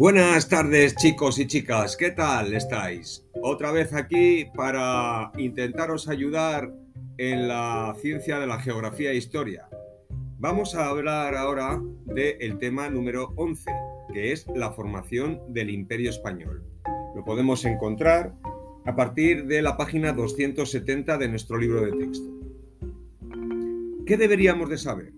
Buenas tardes chicos y chicas, ¿qué tal estáis? Otra vez aquí para intentaros ayudar en la ciencia de la geografía e historia. Vamos a hablar ahora del tema número 11, que es la formación del Imperio Español. Lo podemos encontrar a partir de la página 270 de nuestro libro de texto. ¿Qué deberíamos de saber?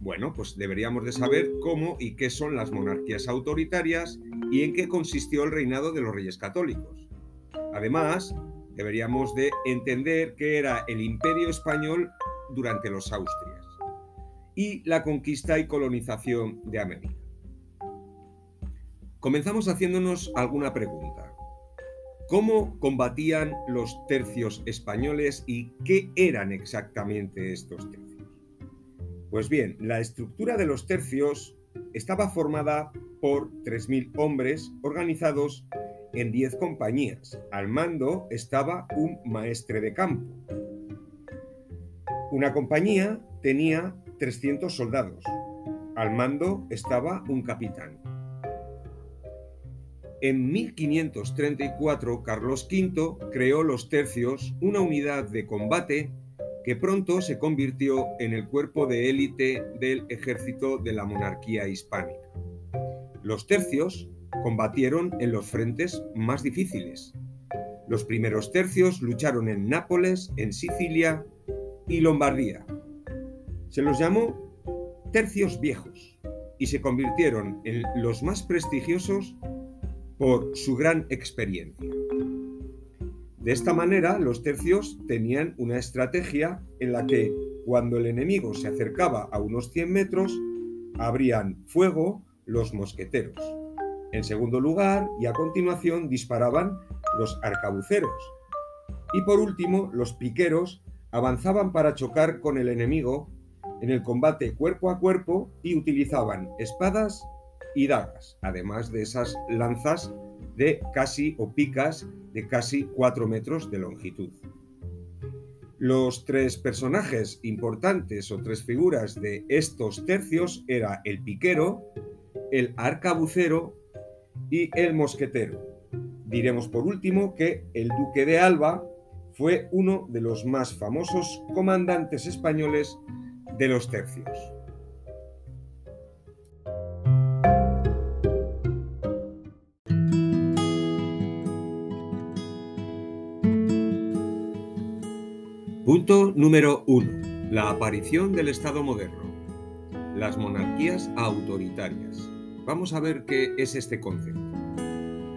Bueno, pues deberíamos de saber cómo y qué son las monarquías autoritarias y en qué consistió el reinado de los reyes católicos. Además, deberíamos de entender qué era el imperio español durante los Austrias y la conquista y colonización de América. Comenzamos haciéndonos alguna pregunta. ¿Cómo combatían los tercios españoles y qué eran exactamente estos tercios? Pues bien, la estructura de los tercios estaba formada por 3.000 hombres organizados en 10 compañías. Al mando estaba un maestre de campo. Una compañía tenía 300 soldados. Al mando estaba un capitán. En 1534, Carlos V creó los tercios, una unidad de combate que pronto se convirtió en el cuerpo de élite del ejército de la monarquía hispánica. Los tercios combatieron en los frentes más difíciles. Los primeros tercios lucharon en Nápoles, en Sicilia y Lombardía. Se los llamó tercios viejos y se convirtieron en los más prestigiosos por su gran experiencia. De esta manera, los tercios tenían una estrategia en la que cuando el enemigo se acercaba a unos 100 metros, abrían fuego los mosqueteros. En segundo lugar, y a continuación, disparaban los arcabuceros. Y por último, los piqueros avanzaban para chocar con el enemigo en el combate cuerpo a cuerpo y utilizaban espadas y dagas, además de esas lanzas de casi o picas de casi 4 metros de longitud. Los tres personajes importantes o tres figuras de estos tercios era el piquero, el arcabucero y el mosquetero. Diremos por último que el duque de Alba fue uno de los más famosos comandantes españoles de los tercios. Punto número 1. La aparición del Estado moderno. Las monarquías autoritarias. Vamos a ver qué es este concepto.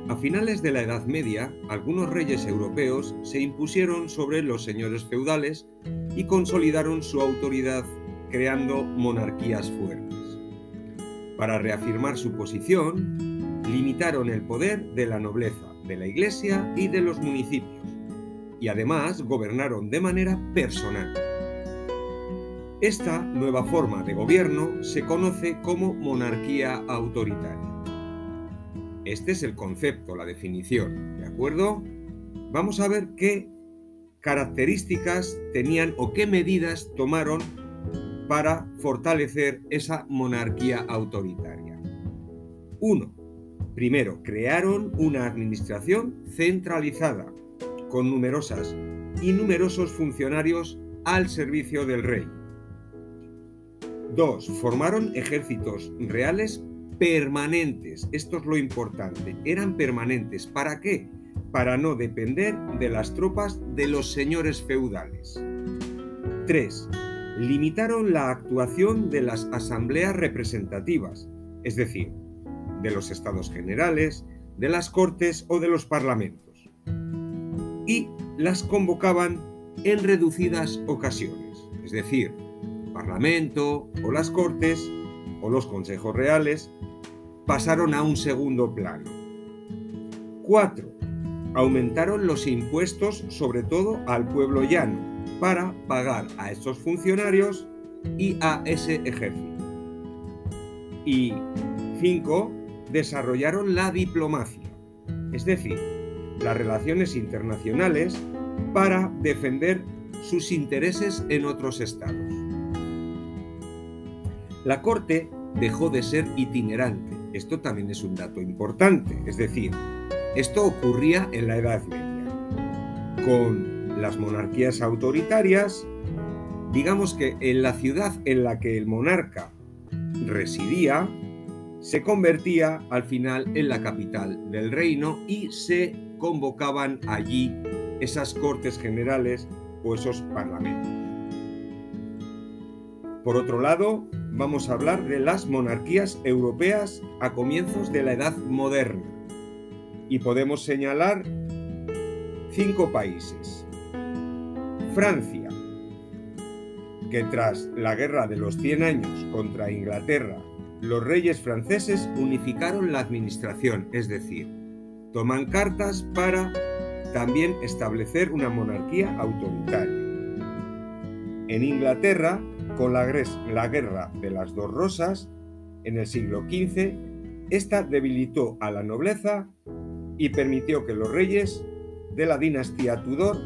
A finales de la Edad Media, algunos reyes europeos se impusieron sobre los señores feudales y consolidaron su autoridad creando monarquías fuertes. Para reafirmar su posición, limitaron el poder de la nobleza, de la iglesia y de los municipios y además gobernaron de manera personal. Esta nueva forma de gobierno se conoce como monarquía autoritaria. Este es el concepto, la definición, ¿de acuerdo? Vamos a ver qué características tenían o qué medidas tomaron para fortalecer esa monarquía autoritaria. 1. Primero, crearon una administración centralizada con numerosas y numerosos funcionarios al servicio del rey. 2. Formaron ejércitos reales permanentes. Esto es lo importante. Eran permanentes. ¿Para qué? Para no depender de las tropas de los señores feudales. 3. Limitaron la actuación de las asambleas representativas, es decir, de los estados generales, de las cortes o de los parlamentos y las convocaban en reducidas ocasiones, es decir, Parlamento o las Cortes o los consejos reales pasaron a un segundo plano. 4. Aumentaron los impuestos sobre todo al pueblo llano para pagar a estos funcionarios y a ese ejército. Y 5. Desarrollaron la diplomacia, es decir, las relaciones internacionales para defender sus intereses en otros estados. La corte dejó de ser itinerante. Esto también es un dato importante. Es decir, esto ocurría en la Edad Media. Con las monarquías autoritarias, digamos que en la ciudad en la que el monarca residía, se convertía al final en la capital del reino y se convocaban allí esas cortes generales o esos parlamentos. Por otro lado, vamos a hablar de las monarquías europeas a comienzos de la Edad Moderna. Y podemos señalar cinco países. Francia, que tras la Guerra de los 100 años contra Inglaterra, los reyes franceses unificaron la administración, es decir, toman cartas para también establecer una monarquía autoritaria. En Inglaterra, con la, guerra de las dos rosas, en el siglo XV, esta debilitó a la nobleza y permitió que los reyes de la dinastía Tudor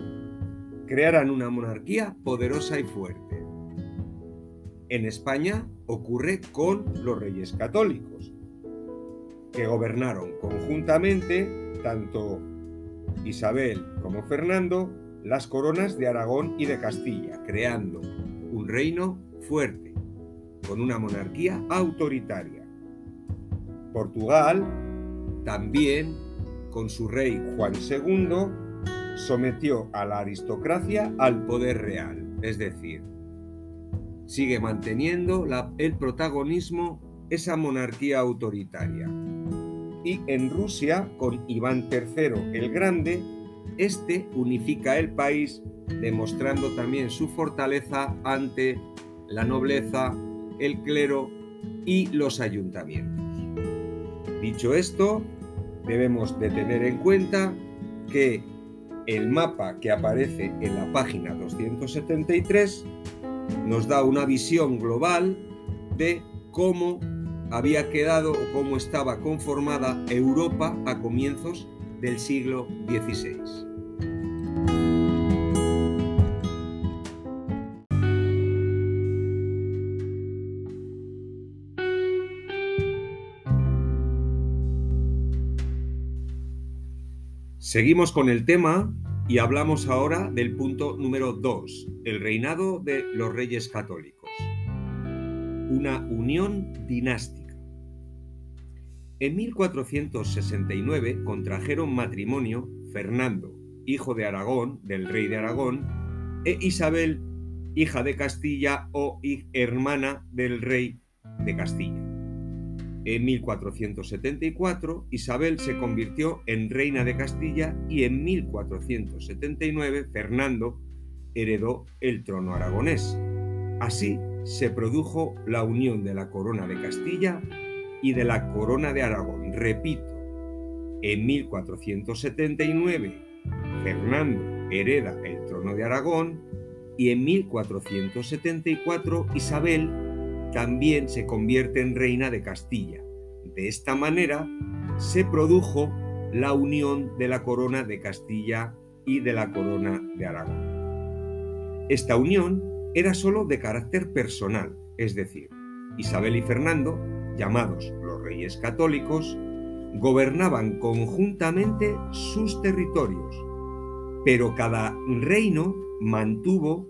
crearan una monarquía poderosa y fuerte. En España ocurre con los reyes católicos, que gobernaron conjuntamente tanto Isabel como Fernando las coronas de Aragón y de Castilla, creando un reino fuerte, con una monarquía autoritaria. Portugal, también con su rey Juan II, sometió a la aristocracia al poder real, es decir, sigue manteniendo el protagonismo esa monarquía autoritaria y en Rusia, con Iván III el Grande, este unifica el país demostrando también su fortaleza ante la nobleza, el clero y los ayuntamientos. Dicho esto, debemos de tener en cuenta que el mapa que aparece en la página 273 nos da una visión global de cómo había quedado o cómo estaba conformada Europa a comienzos del siglo XVI. Seguimos con el tema y hablamos ahora del punto número 2, el reinado de los reyes católicos. Una unión dinástica. En 1469 contrajeron matrimonio Fernando, hijo de Aragón, del rey de Aragón, e Isabel, hija de Castilla o hermana del rey de Castilla. En 1474 Isabel se convirtió en reina de Castilla y en 1479 Fernando heredó el trono aragonés. Así se produjo la unión de la corona de Castilla y de la corona de Aragón. Repito, en 1479 Fernando hereda el trono de Aragón y en 1474 Isabel también se convierte en reina de Castilla. De esta manera se produjo la unión de la corona de Castilla y de la corona de Aragón. Esta unión era sólo de carácter personal, es decir, Isabel y Fernando llamados los reyes católicos, gobernaban conjuntamente sus territorios, pero cada reino mantuvo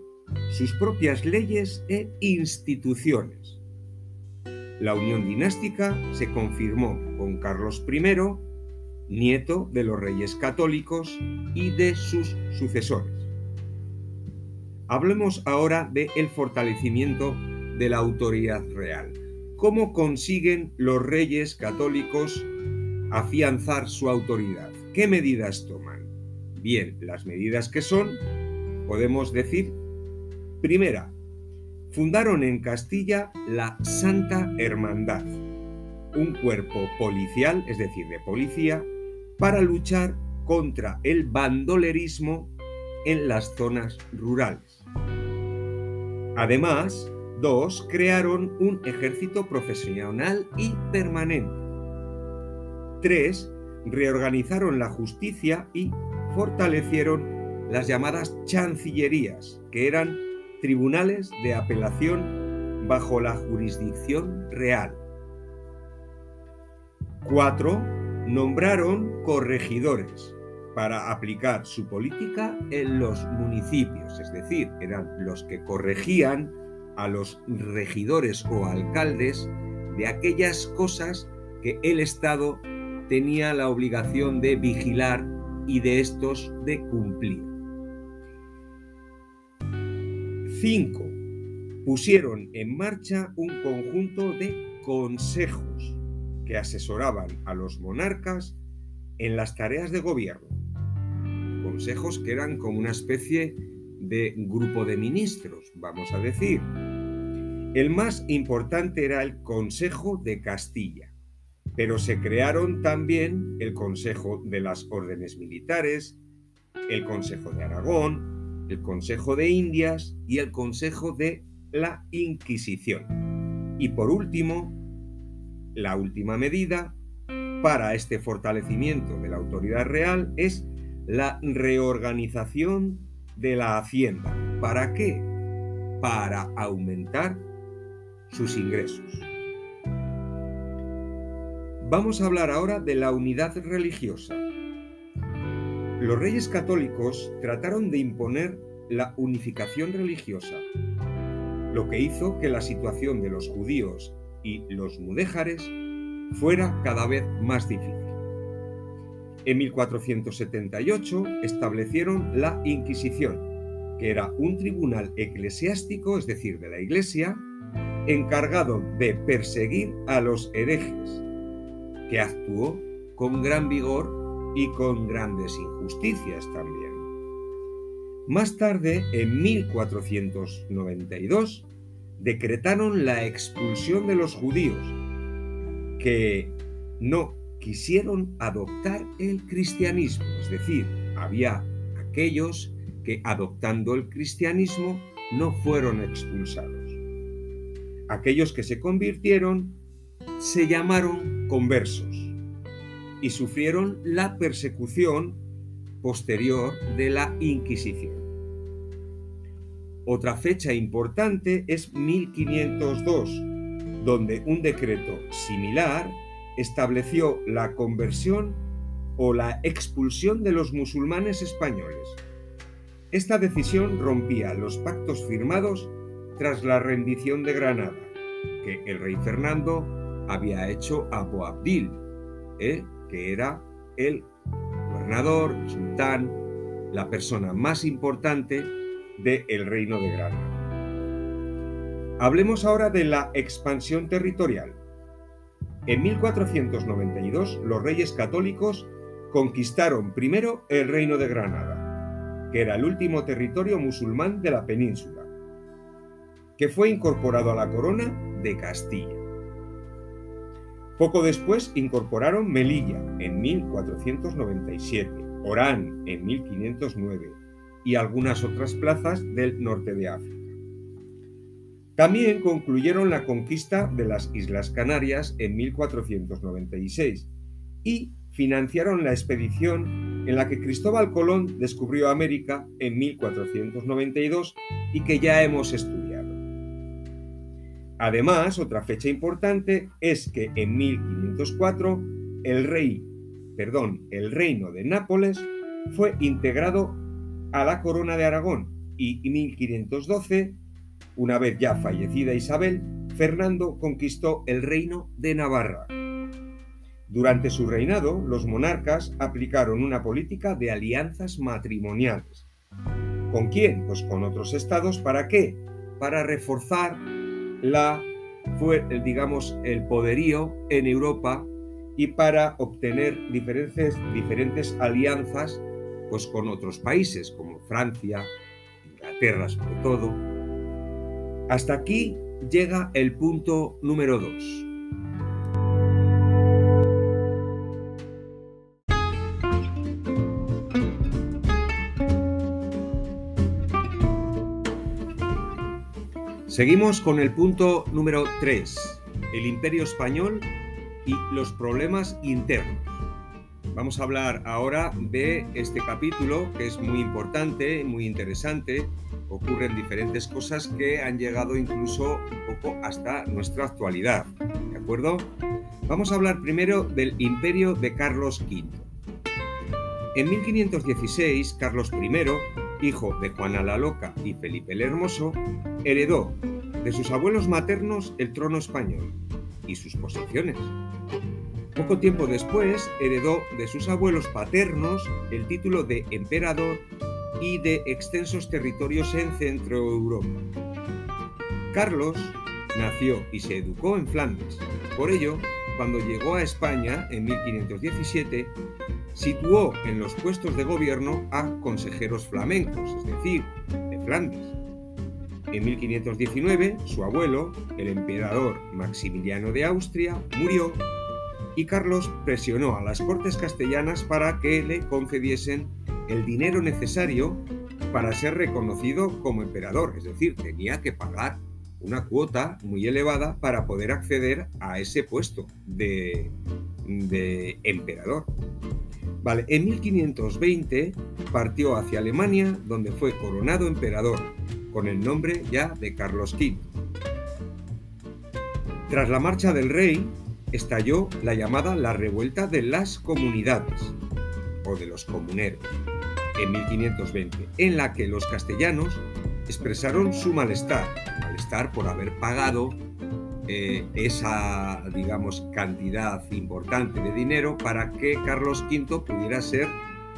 sus propias leyes e instituciones. La unión dinástica se confirmó con Carlos I, nieto de los reyes católicos y de sus sucesores. Hablemos ahora del el fortalecimiento de la autoridad real. ¿Cómo consiguen los reyes católicos afianzar su autoridad? ¿Qué medidas toman? Bien, las medidas que son, podemos decir, primera, fundaron en Castilla la Santa Hermandad, un cuerpo policial, es decir, de policía, para luchar contra el bandolerismo en las zonas rurales. Además, Dos, crearon un ejército profesional y permanente. Tres, reorganizaron la justicia y fortalecieron las llamadas chancillerías, que eran tribunales de apelación bajo la jurisdicción real. 4. Nombraron corregidores para aplicar su política en los municipios, es decir, eran los que corregían a los regidores o alcaldes de aquellas cosas que el Estado tenía la obligación de vigilar y de estos de cumplir. 5. Pusieron en marcha un conjunto de consejos que asesoraban a los monarcas en las tareas de gobierno. Consejos que eran como una especie de grupo de ministros, vamos a decir. El más importante era el Consejo de Castilla, pero se crearon también el Consejo de las Órdenes Militares, el Consejo de Aragón, el Consejo de Indias y el Consejo de la Inquisición. Y por último, la última medida para este fortalecimiento de la autoridad real es la reorganización de la hacienda. ¿Para qué? Para aumentar sus ingresos. Vamos a hablar ahora de la unidad religiosa. Los reyes católicos trataron de imponer la unificación religiosa, lo que hizo que la situación de los judíos y los mudéjares fuera cada vez más difícil. En 1478 establecieron la Inquisición, que era un tribunal eclesiástico, es decir, de la Iglesia, encargado de perseguir a los herejes, que actuó con gran vigor y con grandes injusticias también. Más tarde, en 1492, decretaron la expulsión de los judíos, que no quisieron adoptar el cristianismo, es decir, había aquellos que adoptando el cristianismo no fueron expulsados. Aquellos que se convirtieron se llamaron conversos y sufrieron la persecución posterior de la Inquisición. Otra fecha importante es 1502, donde un decreto similar estableció la conversión o la expulsión de los musulmanes españoles. Esta decisión rompía los pactos firmados tras la rendición de Granada, que el rey Fernando había hecho a Boabdil, ¿eh? que era el gobernador, sultán, la persona más importante del reino de Granada. Hablemos ahora de la expansión territorial. En 1492 los reyes católicos conquistaron primero el reino de Granada, que era el último territorio musulmán de la península, que fue incorporado a la corona de Castilla. Poco después incorporaron Melilla en 1497, Orán en 1509 y algunas otras plazas del norte de África. También concluyeron la conquista de las Islas Canarias en 1496 y financiaron la expedición en la que Cristóbal Colón descubrió América en 1492 y que ya hemos estudiado. Además, otra fecha importante es que en 1504 el rey, perdón, el reino de Nápoles fue integrado a la corona de Aragón y en 1512 una vez ya fallecida Isabel, Fernando conquistó el reino de Navarra. Durante su reinado, los monarcas aplicaron una política de alianzas matrimoniales. ¿Con quién? Pues con otros estados. ¿Para qué? Para reforzar la, digamos, el poderío en Europa y para obtener diferentes, diferentes alianzas pues, con otros países como Francia, Inglaterra sobre todo, hasta aquí llega el punto número 2. Seguimos con el punto número 3, el imperio español y los problemas internos. Vamos a hablar ahora de este capítulo que es muy importante, muy interesante. Ocurren diferentes cosas que han llegado incluso un poco hasta nuestra actualidad. ¿De acuerdo? Vamos a hablar primero del imperio de Carlos V. En 1516, Carlos I, hijo de Juana la Loca y Felipe el Hermoso, heredó de sus abuelos maternos el trono español y sus posesiones. Poco tiempo después heredó de sus abuelos paternos el título de emperador y de extensos territorios en Centro Europa. Carlos nació y se educó en Flandes. Por ello, cuando llegó a España en 1517, situó en los puestos de gobierno a consejeros flamencos, es decir, de Flandes. En 1519, su abuelo, el emperador Maximiliano de Austria, murió y Carlos presionó a las cortes castellanas para que le concediesen el dinero necesario para ser reconocido como emperador, es decir, tenía que pagar una cuota muy elevada para poder acceder a ese puesto de, emperador. Vale, en 1520 partió hacia Alemania, donde fue coronado emperador, con el nombre ya de Carlos V. Tras la marcha del rey, estalló la llamada la revuelta de las comunidades o de los comuneros en 1520, en la que los castellanos expresaron su malestar, malestar por haber pagado eh, esa, digamos, cantidad importante de dinero para que Carlos V pudiera ser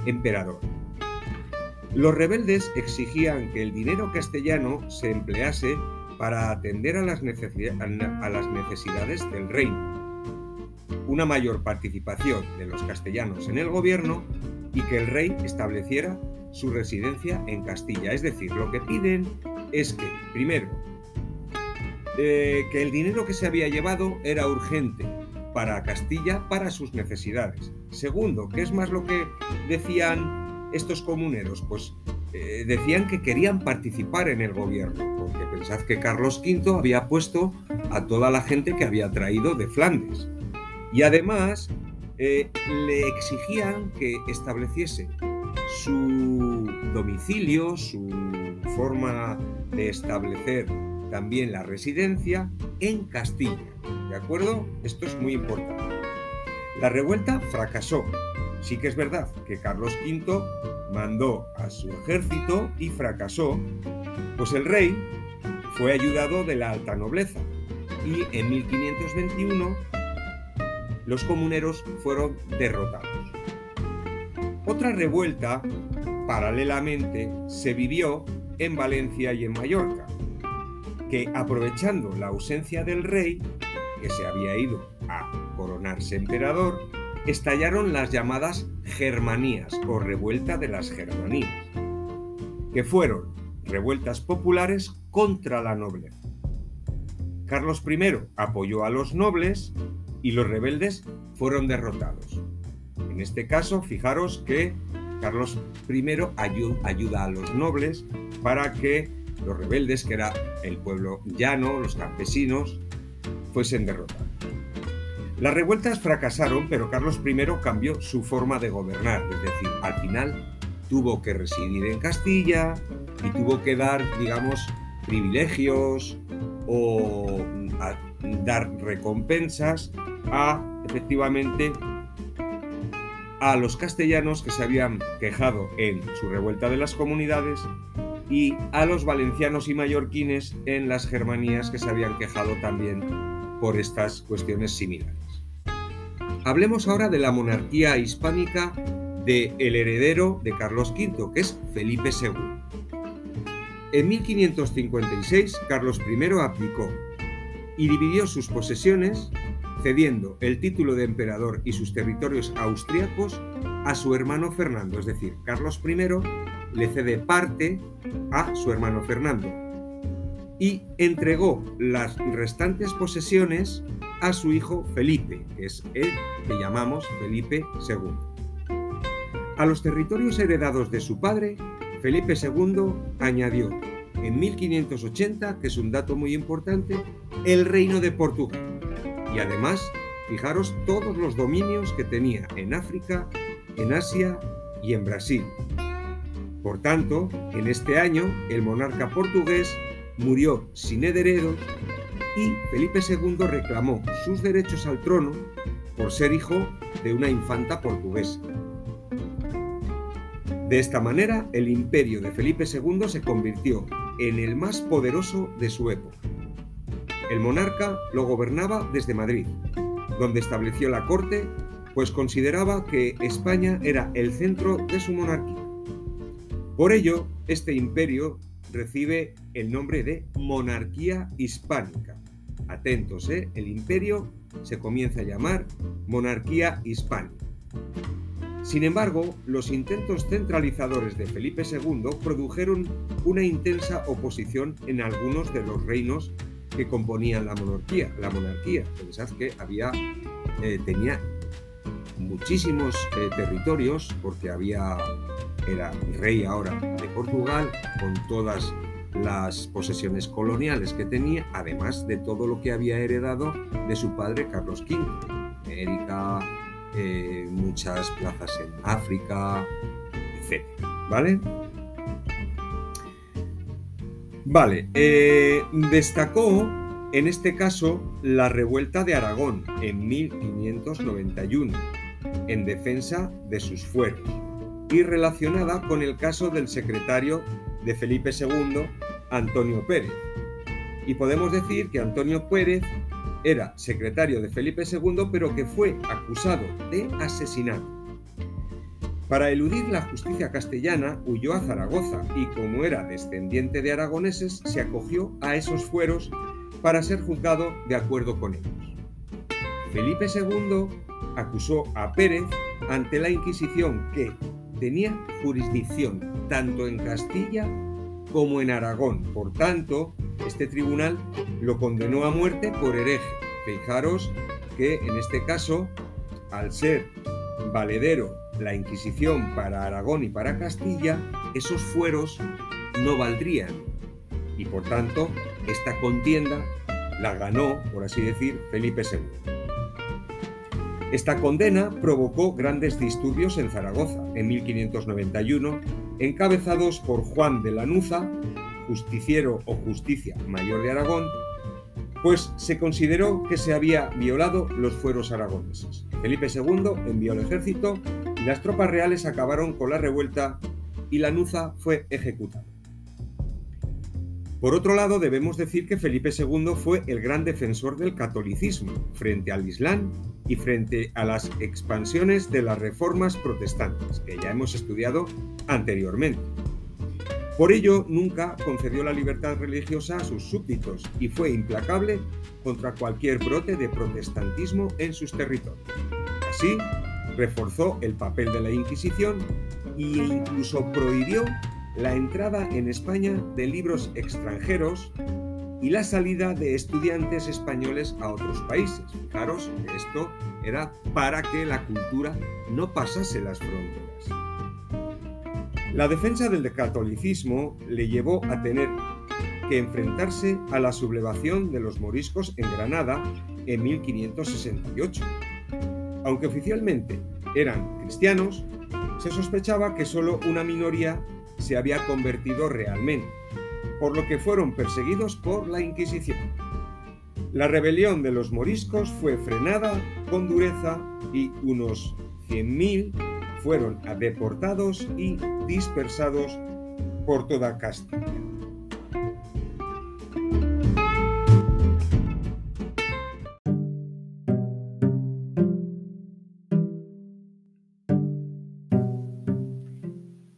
emperador. Los rebeldes exigían que el dinero castellano se emplease para atender a las, a las necesidades del reino una mayor participación de los castellanos en el gobierno y que el rey estableciera su residencia en Castilla. Es decir, lo que piden es que, primero, eh, que el dinero que se había llevado era urgente para Castilla para sus necesidades. Segundo, ¿qué es más lo que decían estos comuneros? Pues eh, decían que querían participar en el gobierno, porque pensad que Carlos V había puesto a toda la gente que había traído de Flandes. Y además eh, le exigían que estableciese su domicilio, su forma de establecer también la residencia en Castilla. ¿De acuerdo? Esto es muy importante. La revuelta fracasó. Sí que es verdad que Carlos V mandó a su ejército y fracasó, pues el rey fue ayudado de la alta nobleza y en 1521 los comuneros fueron derrotados. Otra revuelta, paralelamente, se vivió en Valencia y en Mallorca, que aprovechando la ausencia del rey, que se había ido a coronarse emperador, estallaron las llamadas Germanías o revuelta de las Germanías, que fueron revueltas populares contra la nobleza. Carlos I apoyó a los nobles y los rebeldes fueron derrotados. En este caso, fijaros que Carlos I ayuda a los nobles para que los rebeldes, que era el pueblo llano, los campesinos, fuesen derrotados. Las revueltas fracasaron, pero Carlos I cambió su forma de gobernar, es decir, al final tuvo que residir en Castilla y tuvo que dar, digamos, privilegios o dar recompensas a, efectivamente, a los castellanos que se habían quejado en su revuelta de las comunidades y a los valencianos y mallorquines en las germanías que se habían quejado también por estas cuestiones similares. Hablemos ahora de la monarquía hispánica de el heredero de Carlos V, que es Felipe II. En 1556 Carlos I abdicó y dividió sus posesiones cediendo el título de emperador y sus territorios austriacos a su hermano Fernando, es decir, Carlos I le cede parte a su hermano Fernando y entregó las restantes posesiones a su hijo Felipe, que es el que llamamos Felipe II. A los territorios heredados de su padre, Felipe II añadió en 1580, que es un dato muy importante, el reino de Portugal y además, fijaros todos los dominios que tenía en África en Asia y en Brasil. Por tanto, en este año el monarca portugués murió sin herederos y Felipe II reclamó sus derechos al trono por ser hijo de una infanta portuguesa. De esta manera, el imperio de Felipe II se convirtió en el más poderoso de su época. El monarca lo gobernaba desde Madrid, donde estableció la corte, pues consideraba que España era el centro de su monarquía. Por ello, este imperio recibe el nombre de monarquía hispánica. Atentos, ¿eh? el imperio se comienza a llamar monarquía hispánica. Sin embargo, los intentos centralizadores de Felipe II produjeron una intensa oposición en algunos de los reinos que componían la monarquía. La monarquía, pensad que había, eh, tenía muchísimos eh, territorios porque había era rey ahora de Portugal, con todas las posesiones coloniales que tenía, además de todo lo que había heredado de su padre Carlos V, América, eh, muchas plazas en África, etc. ¿Vale? Vale, eh, destacó en este caso la revuelta de Aragón en 1591, en defensa de sus fueros y relacionada con el caso del secretario de Felipe II, Antonio Pérez. Y podemos decir que Antonio Pérez era secretario de Felipe II, pero que fue acusado de asesinato. Para eludir la justicia castellana, huyó a Zaragoza y como era descendiente de aragoneses, se acogió a esos fueros para ser juzgado de acuerdo con ellos. Felipe II acusó a Pérez ante la Inquisición que, tenía jurisdicción tanto en Castilla como en Aragón. Por tanto, este tribunal lo condenó a muerte por hereje. Fijaros que en este caso, al ser valedero la Inquisición para Aragón y para Castilla, esos fueros no valdrían. Y por tanto, esta contienda la ganó, por así decir, Felipe II. Esta condena provocó grandes disturbios en Zaragoza en 1591, encabezados por Juan de Lanuza, justiciero o justicia mayor de Aragón, pues se consideró que se había violado los fueros aragoneses. Felipe II envió el ejército las tropas reales acabaron con la revuelta y Lanuza fue ejecutado. Por otro lado, debemos decir que Felipe II fue el gran defensor del catolicismo frente al Islam y frente a las expansiones de las reformas protestantes, que ya hemos estudiado anteriormente. Por ello, nunca concedió la libertad religiosa a sus súbditos y fue implacable contra cualquier brote de protestantismo en sus territorios. Así, reforzó el papel de la Inquisición e incluso prohibió la entrada en España de libros extranjeros y la salida de estudiantes españoles a otros países. Fijaros esto era para que la cultura no pasase las fronteras. La defensa del catolicismo le llevó a tener que enfrentarse a la sublevación de los moriscos en Granada en 1568. Aunque oficialmente eran cristianos, se sospechaba que solo una minoría se había convertido realmente, por lo que fueron perseguidos por la Inquisición. La rebelión de los moriscos fue frenada con dureza y unos 100.000 fueron deportados y dispersados por toda Castilla.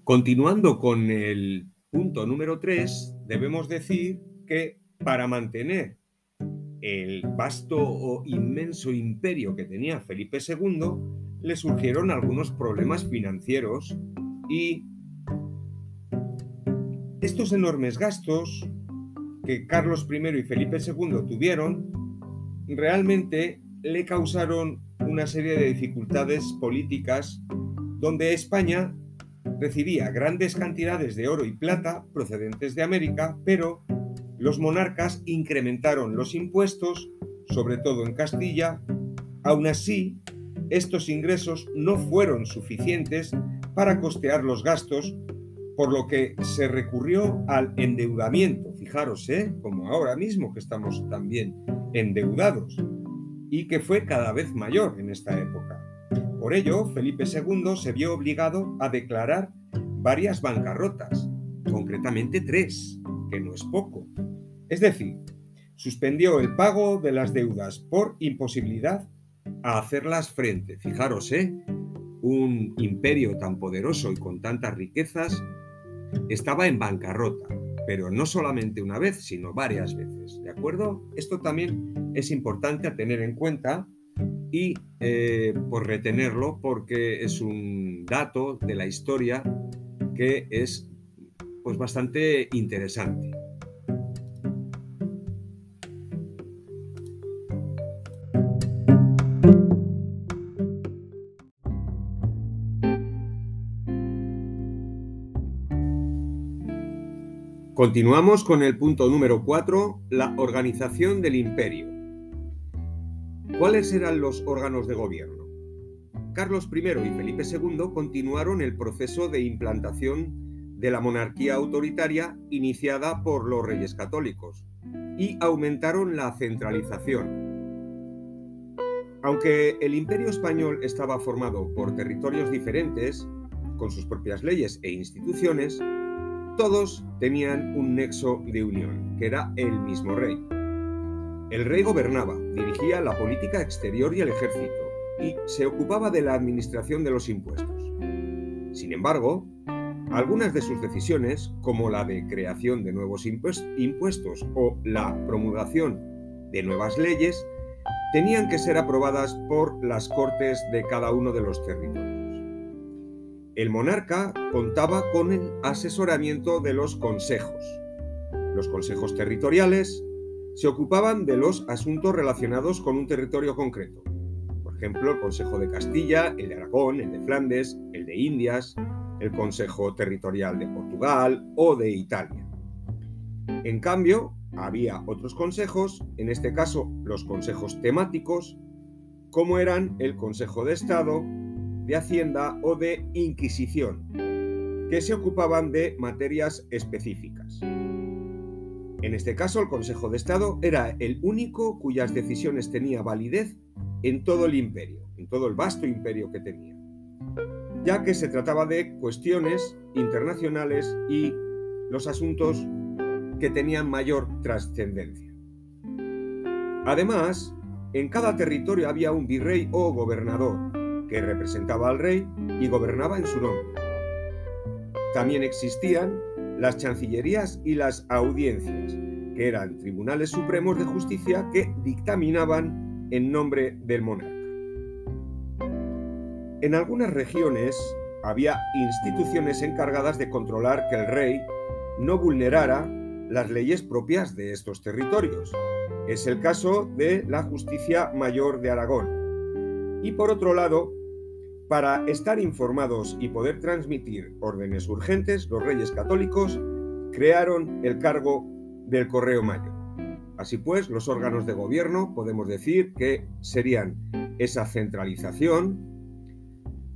Continuando con el punto número 3, debemos decir que para mantener el vasto o inmenso imperio que tenía Felipe II, le surgieron algunos problemas financieros y estos enormes gastos que Carlos I y Felipe II tuvieron realmente le causaron una serie de dificultades políticas donde España recibía grandes cantidades de oro y plata procedentes de América, pero los monarcas incrementaron los impuestos, sobre todo en Castilla. Aún así, estos ingresos no fueron suficientes para costear los gastos, por lo que se recurrió al endeudamiento. Fijaros, ¿eh? como ahora mismo que estamos también endeudados, y que fue cada vez mayor en esta época. Por ello, Felipe II se vio obligado a declarar varias bancarrotas, concretamente tres, que no es poco. Es decir, suspendió el pago de las deudas por imposibilidad a hacerlas frente. Fijaros, ¿eh? Un imperio tan poderoso y con tantas riquezas estaba en bancarrota, pero no solamente una vez, sino varias veces, ¿de acuerdo? Esto también es importante a tener en cuenta y eh, por retenerlo porque es un dato de la historia que es pues bastante interesante. Continuamos con el punto número 4, la organización del imperio. ¿Cuáles eran los órganos de gobierno? Carlos I y Felipe II continuaron el proceso de implantación de la monarquía autoritaria iniciada por los reyes católicos y aumentaron la centralización. Aunque el imperio español estaba formado por territorios diferentes, con sus propias leyes e instituciones, todos tenían un nexo de unión, que era el mismo rey. El rey gobernaba, dirigía la política exterior y el ejército, y se ocupaba de la administración de los impuestos. Sin embargo, algunas de sus decisiones, como la de creación de nuevos impuestos o la promulgación de nuevas leyes, tenían que ser aprobadas por las cortes de cada uno de los territorios el monarca contaba con el asesoramiento de los consejos. Los consejos territoriales se ocupaban de los asuntos relacionados con un territorio concreto. Por ejemplo, el Consejo de Castilla, el de Aragón, el de Flandes, el de Indias, el Consejo Territorial de Portugal o de Italia. En cambio, había otros consejos, en este caso los consejos temáticos, como eran el Consejo de Estado, de Hacienda o de Inquisición, que se ocupaban de materias específicas. En este caso, el Consejo de Estado era el único cuyas decisiones tenía validez en todo el imperio, en todo el vasto imperio que tenía, ya que se trataba de cuestiones internacionales y los asuntos que tenían mayor trascendencia. Además, en cada territorio había un virrey o gobernador, que representaba al rey y gobernaba en su nombre. También existían las chancillerías y las audiencias, que eran tribunales supremos de justicia que dictaminaban en nombre del monarca. En algunas regiones había instituciones encargadas de controlar que el rey no vulnerara las leyes propias de estos territorios. Es el caso de la Justicia Mayor de Aragón. Y por otro lado, para estar informados y poder transmitir órdenes urgentes, los reyes católicos crearon el cargo del Correo Mayor. Así pues, los órganos de gobierno podemos decir que serían esa centralización,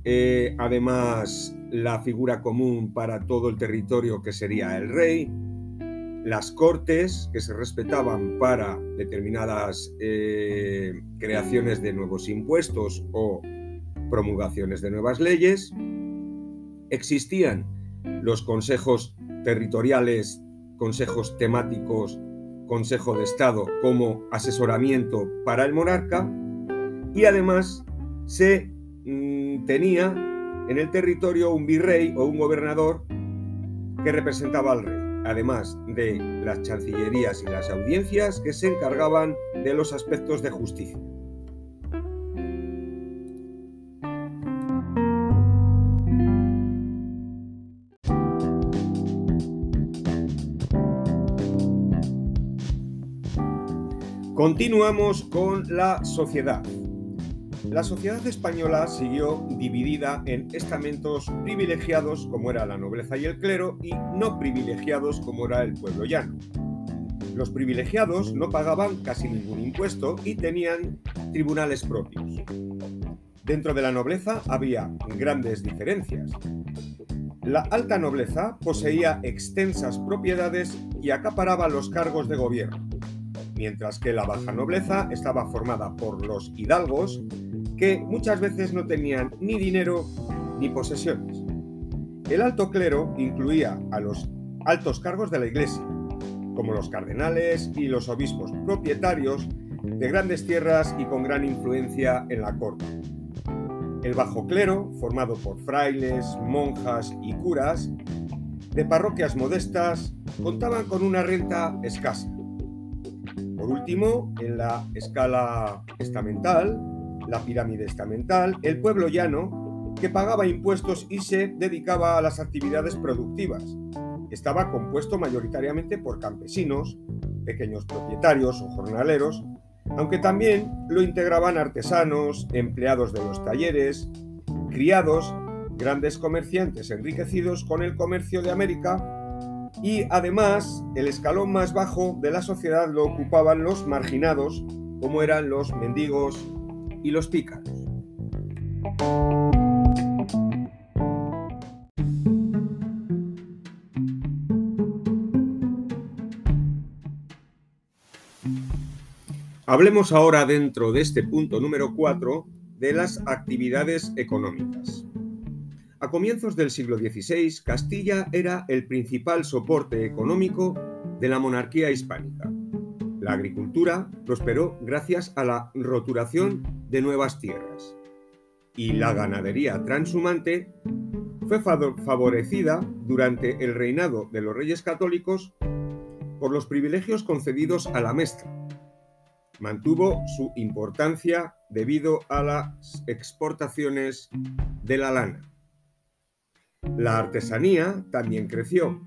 eh, además la figura común para todo el territorio que sería el rey, las cortes que se respetaban para determinadas eh, creaciones de nuevos impuestos o promulgaciones de nuevas leyes, existían los consejos territoriales, consejos temáticos, Consejo de Estado como asesoramiento para el monarca y además se mm, tenía en el territorio un virrey o un gobernador que representaba al rey, además de las chancillerías y las audiencias que se encargaban de los aspectos de justicia. Continuamos con la sociedad. La sociedad española siguió dividida en estamentos privilegiados como era la nobleza y el clero y no privilegiados como era el pueblo llano. Los privilegiados no pagaban casi ningún impuesto y tenían tribunales propios. Dentro de la nobleza había grandes diferencias. La alta nobleza poseía extensas propiedades y acaparaba los cargos de gobierno, mientras que la baja nobleza estaba formada por los hidalgos, que muchas veces no tenían ni dinero ni posesiones. El alto clero incluía a los altos cargos de la iglesia, como los cardenales y los obispos propietarios de grandes tierras y con gran influencia en la corte. El bajo clero, formado por frailes, monjas y curas, de parroquias modestas, contaban con una renta escasa. Por último, en la escala estamental, la pirámide estamental, el pueblo llano, que pagaba impuestos y se dedicaba a las actividades productivas, estaba compuesto mayoritariamente por campesinos, pequeños propietarios o jornaleros, aunque también lo integraban artesanos, empleados de los talleres, criados, grandes comerciantes enriquecidos con el comercio de América y además el escalón más bajo de la sociedad lo ocupaban los marginados, como eran los mendigos y los pícaros. Hablemos ahora dentro de este punto número 4 de las actividades económicas. A comienzos del siglo XVI, Castilla era el principal soporte económico de la monarquía hispánica. La agricultura prosperó gracias a la roturación de nuevas tierras y la ganadería transhumante fue favorecida durante el reinado de los reyes católicos por los privilegios concedidos a la mestra, mantuvo su importancia debido a las exportaciones de la lana. La artesanía también creció,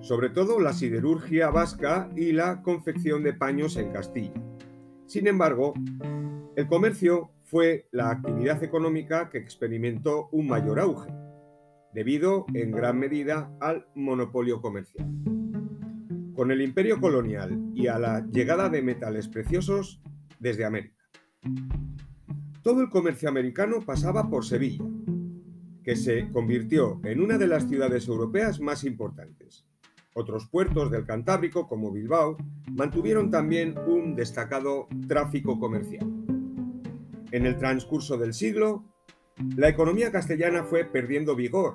sobre todo la siderurgia vasca y la confección de paños en Castilla. Sin embargo, el comercio fue la actividad económica que experimentó un mayor auge, debido en gran medida al monopolio comercial. Con el imperio colonial y a la llegada de metales preciosos desde América. Todo el comercio americano pasaba por Sevilla, que se convirtió en una de las ciudades europeas más importantes. Otros puertos del Cantábrico, como Bilbao, mantuvieron también un destacado tráfico comercial. En el transcurso del siglo, la economía castellana fue perdiendo vigor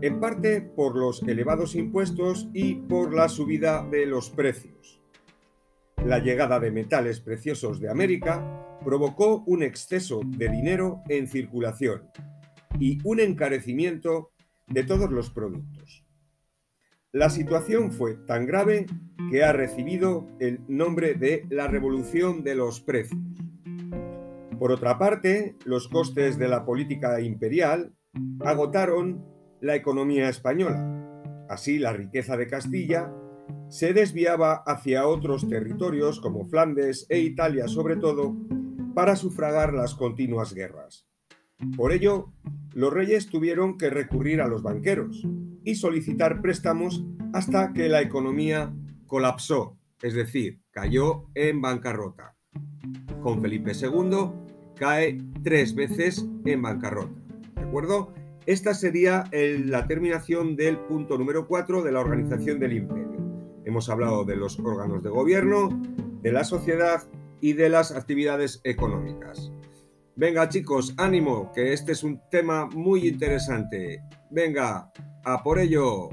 en parte por los elevados impuestos y por la subida de los precios. La llegada de metales preciosos de América provocó un exceso de dinero en circulación y un encarecimiento de todos los productos. La situación fue tan grave que ha recibido el nombre de la revolución de los precios. Por otra parte, los costes de la política imperial agotaron la economía española. Así, la riqueza de Castilla se desviaba hacia otros territorios como Flandes e Italia sobre todo para sufragar las continuas guerras. Por ello, los reyes tuvieron que recurrir a los banqueros y solicitar préstamos hasta que la economía colapsó, es decir, cayó en bancarrota. Con Felipe II cae tres veces en bancarrota. ¿De? Esta sería la terminación del punto número 4 de la organización del imperio. Hemos hablado de los órganos de gobierno, de la sociedad y de las actividades económicas. Venga chicos, ánimo, que este es un tema muy interesante. Venga, a por ello.